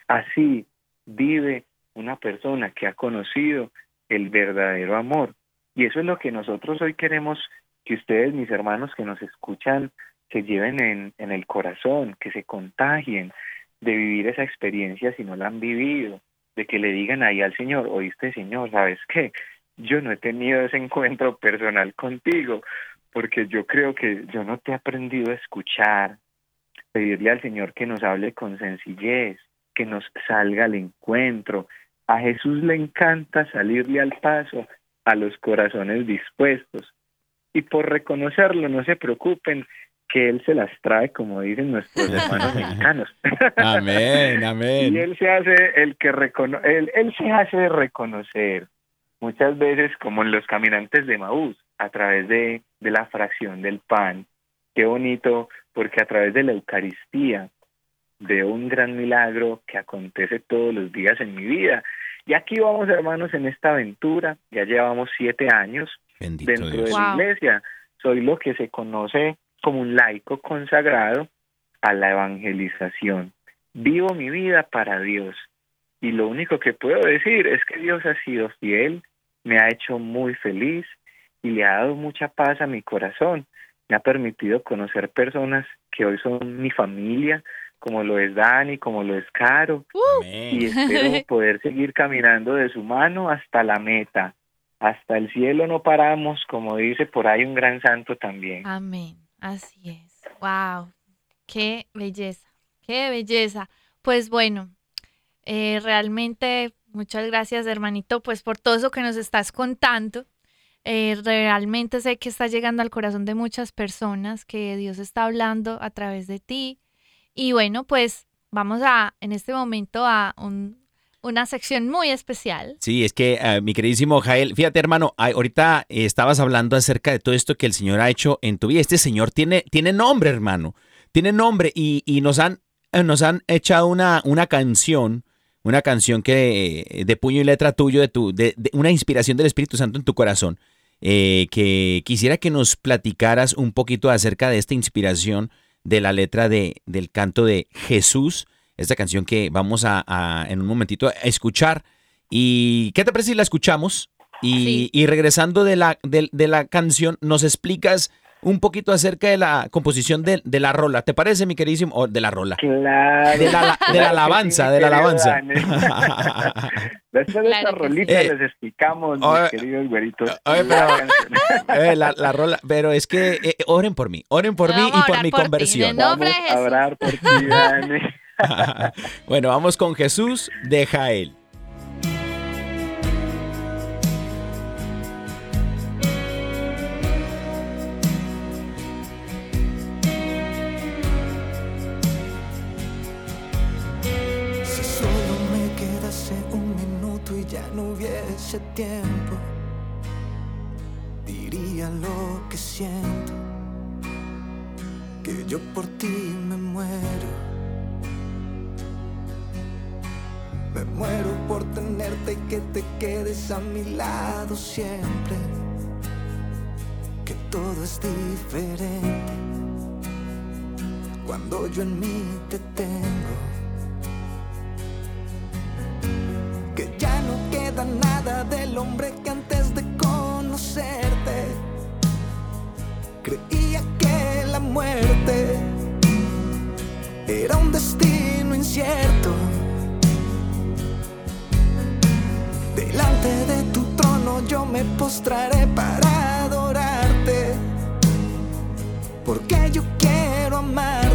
Así vive una persona que ha conocido el verdadero amor. Y eso es lo que nosotros hoy queremos que ustedes, mis hermanos que nos escuchan, que lleven en, en el corazón, que se contagien de vivir esa experiencia si no la han vivido, de que le digan ahí al Señor, oíste Señor, ¿sabes qué? Yo no he tenido ese encuentro personal contigo, porque yo creo que yo no te he aprendido a escuchar, pedirle al Señor que nos hable con sencillez, que nos salga al encuentro. A Jesús le encanta salirle al paso a los corazones dispuestos. Y por reconocerlo, no se preocupen, que Él se las trae, como dicen nuestros hermanos mexicanos. Amén, amén. Y Él se hace el que recono él, él se hace reconocer muchas veces como en los caminantes de Maús, a través de, de la fracción del pan. Qué bonito, porque a través de la Eucaristía veo un gran milagro que acontece todos los días en mi vida. Y aquí vamos, hermanos, en esta aventura. Ya llevamos siete años Bendito dentro de la Wow. iglesia. Soy lo que se conoce como un laico consagrado a la evangelización. Vivo mi vida para Dios. y lo único que puedo decir es que Dios ha sido fiel, me ha hecho muy feliz y le ha dado mucha paz a mi corazón. Me ha permitido conocer personas que hoy son mi familia, como lo es Dani, como lo es Caro, y espero poder seguir caminando de su mano hasta la meta. Hasta el cielo no paramos, como dice por ahí un gran santo también. Amén. Así es. Wow. Qué belleza. Qué belleza. Pues bueno, eh, realmente muchas gracias, hermanito, pues por todo eso que nos estás contando. Eh, realmente sé que está llegando al corazón de muchas personas, que Dios está hablando a través de ti. Y bueno, pues vamos a, en este momento, a un- una sección muy especial. Sí, es que eh, mi queridísimo Jael, fíjate hermano, ahorita eh, estabas hablando acerca de todo esto que el Señor ha hecho en tu vida. Este Señor tiene, tiene nombre, hermano, tiene nombre y, y nos han nos han echado una, una canción, una canción que de puño y letra tuyo, de tu, de una inspiración del Espíritu Santo en tu corazón, eh, que quisiera que nos platicaras un poquito acerca de esta inspiración de la letra de, del canto de Jesús, esta canción que vamos a, a, en un momentito a escuchar. ¿Y qué te parece si la escuchamos? Y, Sí. y regresando de la, de, de la canción, nos explicas un poquito acerca de la composición de, de la rola. ¿Te parece, mi queridísimo? O de la rola. Claro. De la, de la alabanza, de la alabanza. Después de Claro esta rolita Eh, les explicamos, mis queridos güeritos. pero-. Eh, la, la rola, pero es que eh, oren por mí, oren por mí y por mi por ti, conversión. de Vamos a orar por ti, Dani. bueno, vamos con Jesús de Jael. Hubiese tiempo, diría lo que siento, que yo por ti me muero. Me muero por tenerte y que te quedes a mi lado siempre, que todo es diferente cuando yo en mí te tengo. No queda nada del hombre que antes de conocerte creía que la muerte era un destino incierto. Delante de tu trono yo me postraré para adorarte, porque yo quiero amarte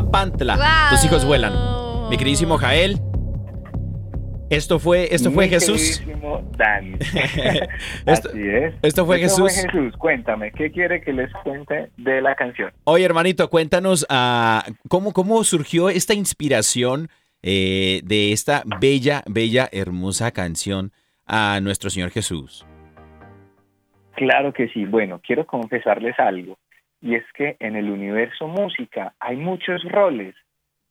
papantla. Tus hijos vuelan. Mi queridísimo Jael. Esto fue, esto fue Mi Jesús. queridísimo Dani. Esto- Así es. esto fue Jesús. Jesús. Cuéntame, ¿qué quiere que les cuente de la canción? Oye, hermanito, cuéntanos ah, ¿cómo, cómo surgió esta inspiración eh, de esta bella, bella, hermosa canción a nuestro Señor Jesús. Claro que sí. Bueno, quiero confesarles algo. Y es que en el universo música hay muchos roles,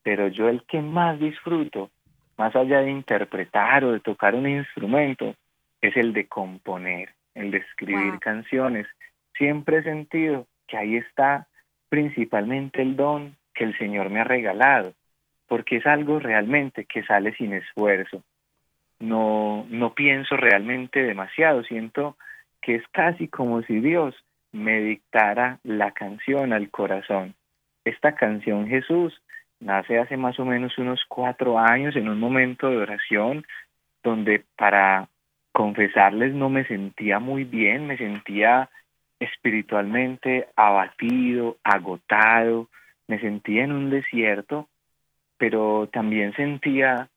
pero yo el que más disfruto, más allá de interpretar o de tocar un instrumento, es el de componer, el de escribir Wow. canciones. Siempre he sentido que ahí está principalmente el don que el Señor me ha regalado, porque es algo realmente que sale sin esfuerzo. No, no pienso realmente demasiado, siento que es casi como si Dios me dictara la canción al corazón. Esta canción Jesús nace hace más o menos unos cuatro años en un momento de oración donde para confesarles no me sentía muy bien, me sentía espiritualmente abatido, agotado, me sentía en un desierto, pero también sentía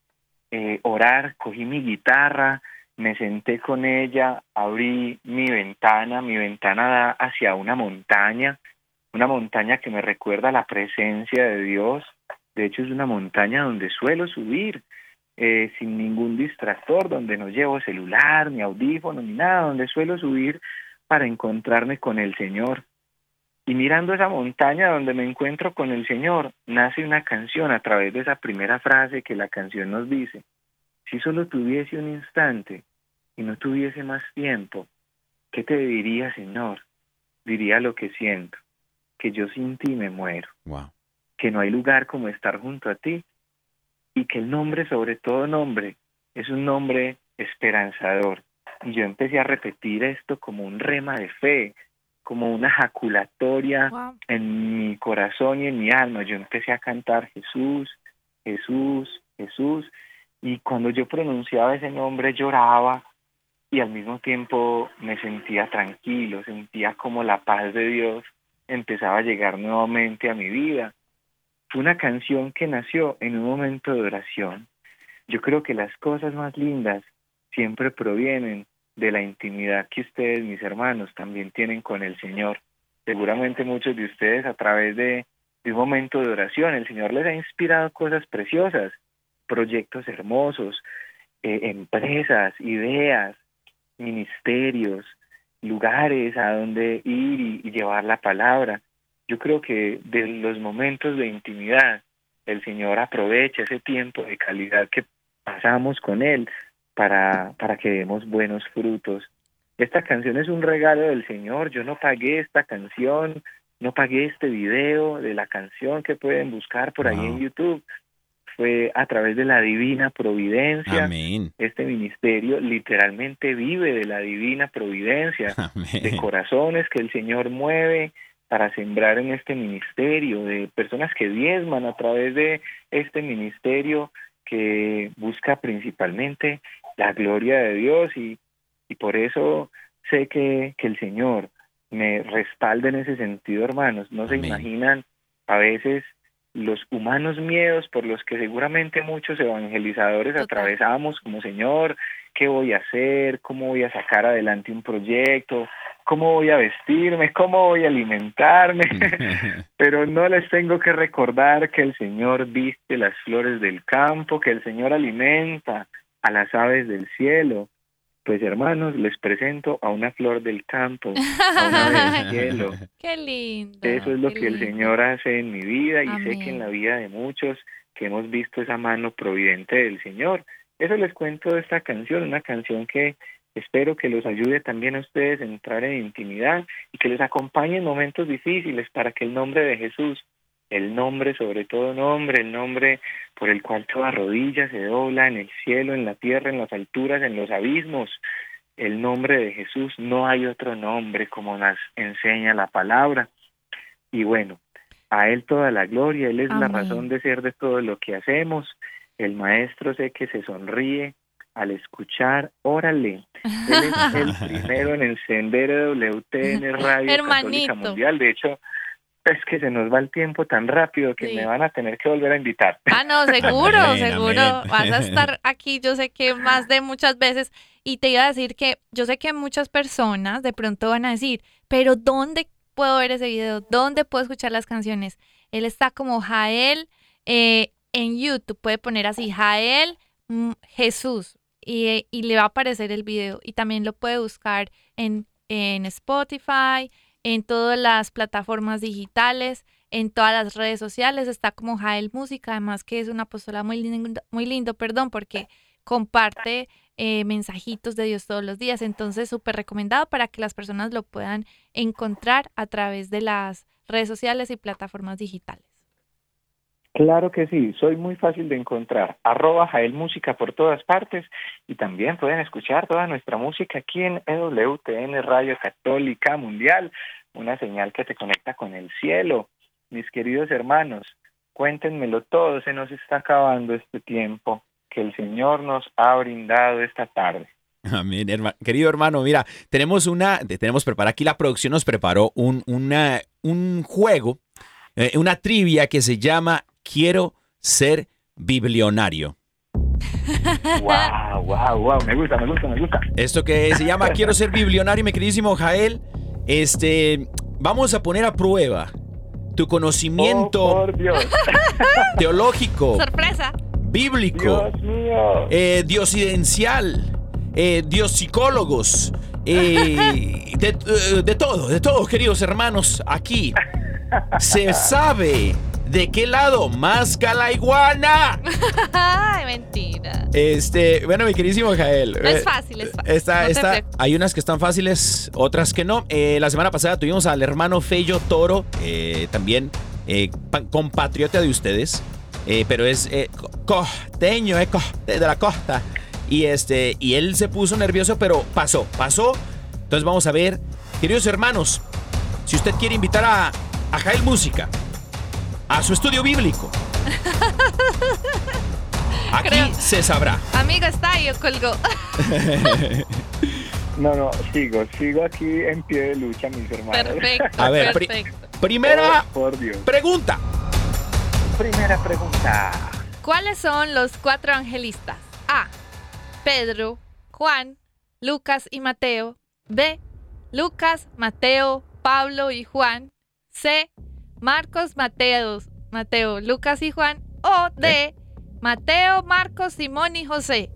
eh, orar, cogí mi guitarra, me senté con ella, abrí mi ventana, mi ventana da hacia una montaña, una montaña que me recuerda la presencia de Dios, de hecho es una montaña donde suelo subir eh, sin ningún distractor, donde no llevo celular, ni audífono, ni nada, donde suelo subir para encontrarme con el Señor. Y mirando esa montaña donde me encuentro con el Señor, nace una canción a través de esa primera frase que la canción nos dice, si solo tuviese un instante y no tuviese más tiempo, ¿qué te diría, Señor? Diría lo que siento, que yo sin ti me muero, Wow. que no hay lugar como estar junto a ti y que el nombre sobre todo nombre es un nombre esperanzador. Y yo empecé a repetir esto como un rema de fe, como una jaculatoria Wow. en mi corazón y en mi alma. Yo empecé a cantar Jesús, Jesús, Jesús. Y cuando yo pronunciaba ese nombre lloraba y al mismo tiempo me sentía tranquilo, sentía como la paz de Dios empezaba a llegar nuevamente a mi vida. Fue una canción que nació en un momento de oración. Yo creo que las cosas más lindas siempre provienen de la intimidad que ustedes, mis hermanos, también tienen con el Señor. Seguramente muchos de ustedes a través de, un momento de oración, el Señor les ha inspirado cosas preciosas, proyectos hermosos, eh, empresas, ideas, ministerios, lugares a donde ir y, y llevar la palabra. Yo creo que de los momentos de intimidad, el Señor aprovecha ese tiempo de calidad que pasamos con Él para, para que demos buenos frutos. Esta canción es un regalo del Señor. Yo no pagué esta canción, no pagué este video de la canción que pueden buscar por ahí Wow. en YouTube. Fue a través de la divina providencia. Amén. Este ministerio literalmente vive de la divina providencia de corazones que el Señor mueve para sembrar en este ministerio, de personas que diezman a través de este ministerio que busca principalmente la gloria de Dios y, y por eso sé que, que el Señor me respalda en ese sentido, hermanos. No se imaginan a veces los humanos miedos por los que seguramente muchos evangelizadores Total. atravesamos como Señor, ¿qué voy a hacer? ¿Cómo voy a sacar adelante un proyecto? ¿Cómo voy a vestirme? ¿Cómo voy a alimentarme? Pero no les tengo que recordar que el Señor viste las flores del campo, que el Señor alimenta a las aves del cielo. Pues hermanos, les presento a una flor del campo, a una del cielo. Qué lindo. Eso es lo que el. Señor hace en mi vida y sé que en la vida de muchos que hemos visto esa mano providente del Señor. Eso les cuento de esta canción, una canción que espero que los ayude también a ustedes a entrar en intimidad y que les acompañe en momentos difíciles para que el nombre de Jesús, el nombre sobre todo nombre, el nombre por el cual toda rodilla se dobla en el cielo, en la tierra, en las alturas, en los abismos, el nombre de Jesús, no hay otro nombre como nos enseña la palabra. Y bueno, a Él toda la gloria, Él es la razón de ser de todo lo que hacemos. El Maestro sé que se sonríe al escuchar, órale. Él es el primero en encender WTN Radio Católica. Mundial. De hecho, es que se nos va el tiempo tan rápido que Sí. me van a tener que volver a invitar. Ah, no, seguro, Amén, seguro. amén. Vas a estar aquí, yo sé que más de muchas veces. Y te iba a decir que yo sé que muchas personas de pronto van a decir, pero ¿dónde puedo ver ese video? ¿Dónde puedo escuchar las canciones? Él está como Jael eh, en YouTube. Puede poner así, Jael mm, Jesús. Y, eh, y le va a aparecer el video. Y también lo puede buscar en, en Spotify, en todas las plataformas digitales, en todas las redes sociales. Está como Jael Música, además que es una apóstola muy lindo, muy lindo, perdón, porque comparte eh, mensajitos de Dios todos los días. Entonces, súper recomendado para que las personas lo puedan encontrar a través de las redes sociales y plataformas digitales. Claro que sí, soy muy fácil de encontrar. Arroba Jael Música por todas partes y también pueden escuchar toda nuestra música aquí en EWTN Radio Católica Mundial, una señal que te conecta con el cielo. Mis queridos hermanos, cuéntenmelo todo, se nos está acabando este tiempo que el Señor nos ha brindado esta tarde. Amén, herma- Querido hermano, mira, tenemos una, te- tenemos preparada aquí la producción nos preparó un, una- un juego, eh, una trivia que se llama Quiero ser biblionario. Wow, wow, wow, me gusta, me gusta, me gusta. Esto que se llama Quiero ser biblionario, mi queridísimo Jael, este, vamos a poner a prueba tu Oh, conocimiento por Dios, teológico, ¡Sorpresa! bíblico, Dios mío. eh, diosidencial, eh, eh, de, eh, de todo, de todo, queridos hermanos, aquí se sabe de qué lado masca la iguana. ¡Ay, mentira! Este, bueno, mi queridísimo Jael. Es eh, fácil, es fácil. Esta, No esta- hay unas que están fáciles, otras que no. Eh, la semana pasada tuvimos al hermano Fello Toro, eh, también eh, pa- compatriota de ustedes, pero es co- costeño, eh, co- de la costa. Y, este, y él se puso nervioso, pero pasó, pasó. Entonces vamos a ver, queridos hermanos, si usted quiere invitar a, a Jael Música a su estudio bíblico, aquí Creo- se sabrá. Amigo, está ahí, colgó. No, no, sigo, sigo aquí en pie de lucha, mis hermanos. Perfecto, A ver, pri- perfecto. Primera Oh, por Dios. pregunta. Primera pregunta. ¿Cuáles son los cuatro evangelistas? A. Pedro, Juan, Lucas y Mateo. B. Lucas, Mateo, Pablo y Juan. C. Marcos, Mateo, Mateo, Lucas y Juan. O D. Mateo, Marcos, Simón y José.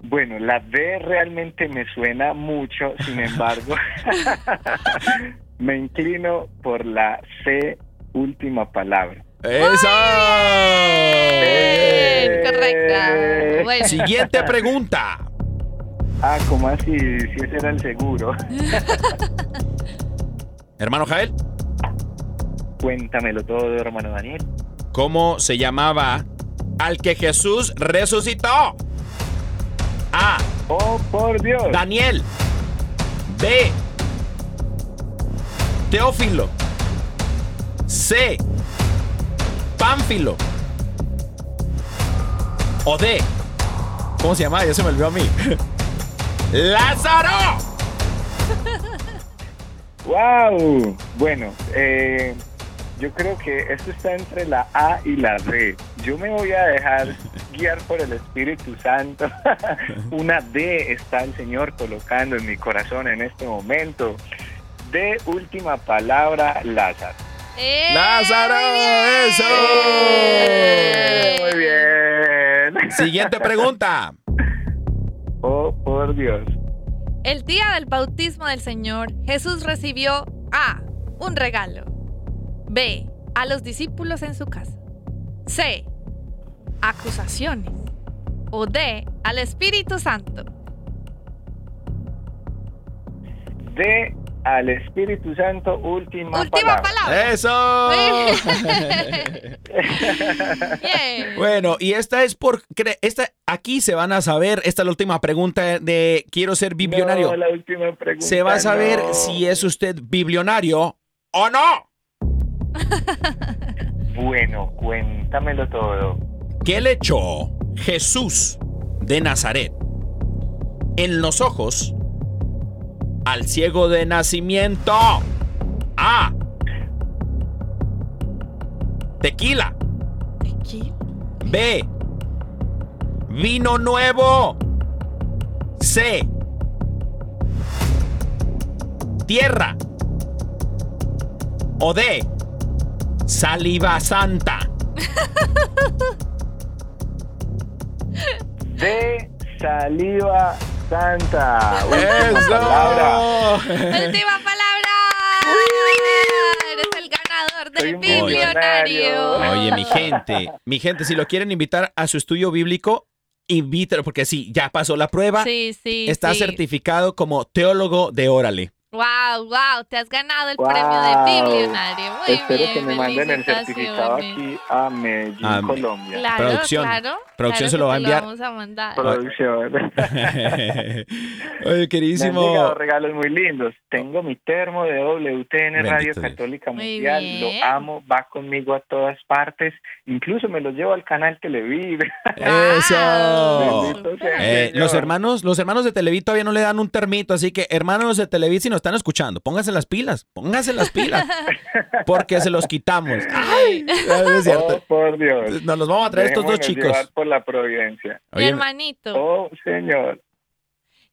Bueno, la D realmente me suena mucho, sin embargo, me inclino por la C, última palabra. ¡Eso! Bien, correcta. Bueno, Siguiente pregunta. Ah, ¿cómo así? Si ese era el seguro. Hermano Jael, Cuéntamelo todo, hermano Daniel. ¿cómo se llamaba al que Jesús resucitó? A. Oh, por Dios. Daniel. B. Teófilo. C. Pánfilo. O D. ¿Cómo se llama? Ya se me olvidó a mí. ¡Lázaro! ¡Wow! Bueno, eh, yo creo que esto está entre la A y la D. Yo me voy a dejar guiar por el Espíritu Santo. Una D está el Señor colocando en mi corazón en este momento. D, última palabra, Lázaro. ¡Eh! ¡Lázaro! ¡Muy ¡Eso! Muy bien. Siguiente pregunta. Oh, por Dios. El día del bautismo del Señor, Jesús recibió A. Un regalo. B. A los discípulos en su casa. C. Acusaciones. O D. Al Espíritu Santo. D, al Espíritu Santo, última, Última palabra. palabra. ¡Eso! Bueno, y esta es por. Esta, aquí se van a saber. Esta es la última pregunta de Quiero ser biblionario. No, la última pregunta. se va a saber no. si es usted biblionario o no. Bueno, cuéntamelo todo. ¿Qué le echó Jesús de Nazaret en los ojos al ciego de nacimiento? A. Tequila. Tequila. B. Vino nuevo. C. Tierra. O D. Saliva santa. De saliva santa. Última palabra. ¡Eso! Última palabra. Eres el ganador del biblionario. Oye, mi gente, mi gente, si lo quieren invitar a su estudio bíblico, invítalo, porque sí, ya pasó la prueba. Sí, sí. Está sí. certificado como teólogo de Órale. Wow, wow, te has ganado el Wow. premio de biblionario. Muy Espero bien, que me manden el certificado aquí a Medellín, Ah, Colombia. Claro, Producción. claro. Producción claro se lo va a enviar. vamos a mandar. Producción. Oye, Me han llegado queridísimo. regalos muy lindos. Tengo mi termo de WTN Bendito Radio. Católica Mundial. Lo amo, va conmigo a todas partes. Incluso me lo llevo al canal Televid. Eso. Bendito sea el Eh, los hermanos, los hermanos de Televid todavía no le dan un termito, así que hermanos de Televid, si nos están escuchando, pónganse las pilas, pónganse las pilas, porque se los quitamos. Ay, no es cierto. Oh, por Dios. Nos los vamos a traer estos dos chicos. por la providencia. Mi hermanito, Oh, Señor.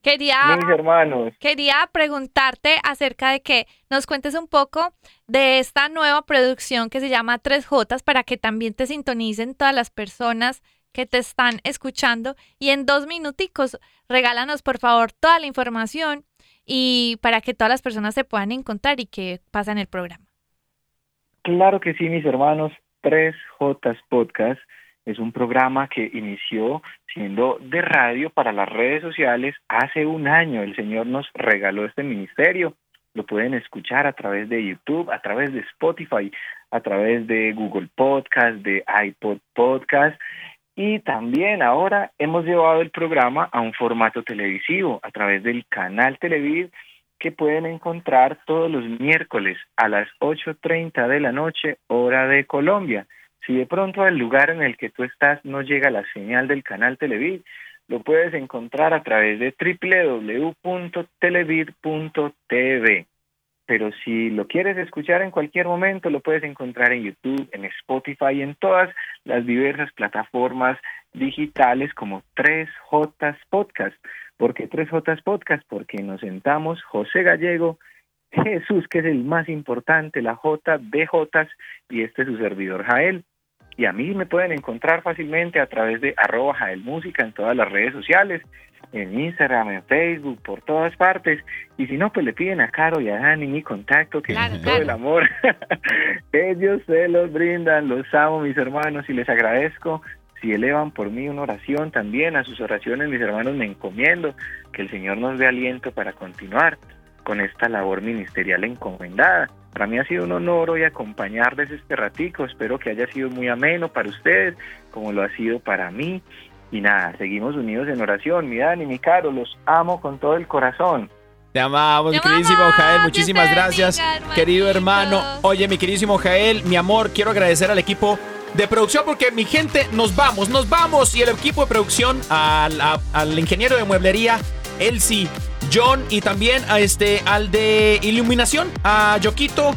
quería, Mis hermanos. quería preguntarte acerca de que nos cuentes un poco de esta nueva producción que se llama 3J para que también te sintonicen todas las personas que te están escuchando y en dos minuticos regálanos por favor toda la información y para que todas las personas se puedan encontrar y que pasen el programa. Claro que sí, mis hermanos. 3J Podcast es un programa que inició siendo de radio para las redes sociales hace un año. El Señor nos regaló este ministerio. Lo pueden escuchar a través de YouTube, a través de Spotify, a través de Google Podcast, de iPod Podcast. Y también ahora hemos llevado el programa a un formato televisivo a través del canal Televid que pueden encontrar todos los miércoles a las 8.30 de la noche, hora de Colombia. Si de pronto al lugar en el que tú estás no llega la señal del canal Televid, lo puedes encontrar a través de www.televid.tv. Pero si lo quieres escuchar en cualquier momento, lo puedes encontrar en YouTube, en Spotify, en todas las diversas plataformas digitales como 3J Podcast. ¿Por qué 3J Podcast? Porque nos sentamos José Gallego, Jesús, que es el más importante, la J de Jotas, y este es su servidor Jael. Y a mí me pueden encontrar fácilmente a través de arroba Jael en todas las redes sociales, en Instagram, en Facebook, por todas partes. Y si no, pues le piden a Caro y a Dani mi contacto, que Claro, todo claro. el amor ellos se los brindan. Los amo, mis hermanos, y les agradezco. Si elevan por mí una oración también, a sus oraciones, mis hermanos, me encomiendo que el Señor nos dé aliento para continuar con esta labor ministerial encomendada. Para mí ha sido un honor hoy acompañarles este ratico. Espero que haya sido muy ameno para ustedes, como lo ha sido para mí. Y nada, seguimos unidos en oración. Mi Dani, mi Caro, los amo con todo el corazón. Te amamos, mi queridísimo Jael. Muchísimas gracias, bendiga, querido hermano. Oye, mi queridísimo Jael, mi amor, quiero agradecer al equipo de producción porque mi gente, nos vamos, nos vamos. Y el equipo de producción, al, a- al ingeniero de mueblería, Elsie, John y también a este, al de iluminación, a Yoquito.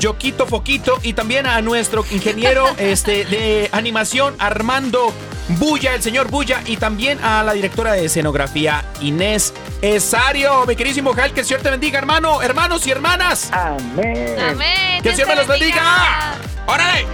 Yoquito Foquito y también a nuestro ingeniero este, de animación Armando Bulla, el señor Bulla y también a la directora de escenografía Inés Esario. Mi queridísimo Jael, que el Señor te bendiga, hermano, hermanos y hermanas. Amén. Amén. Que el Señor me los bendiga. ¡Órale!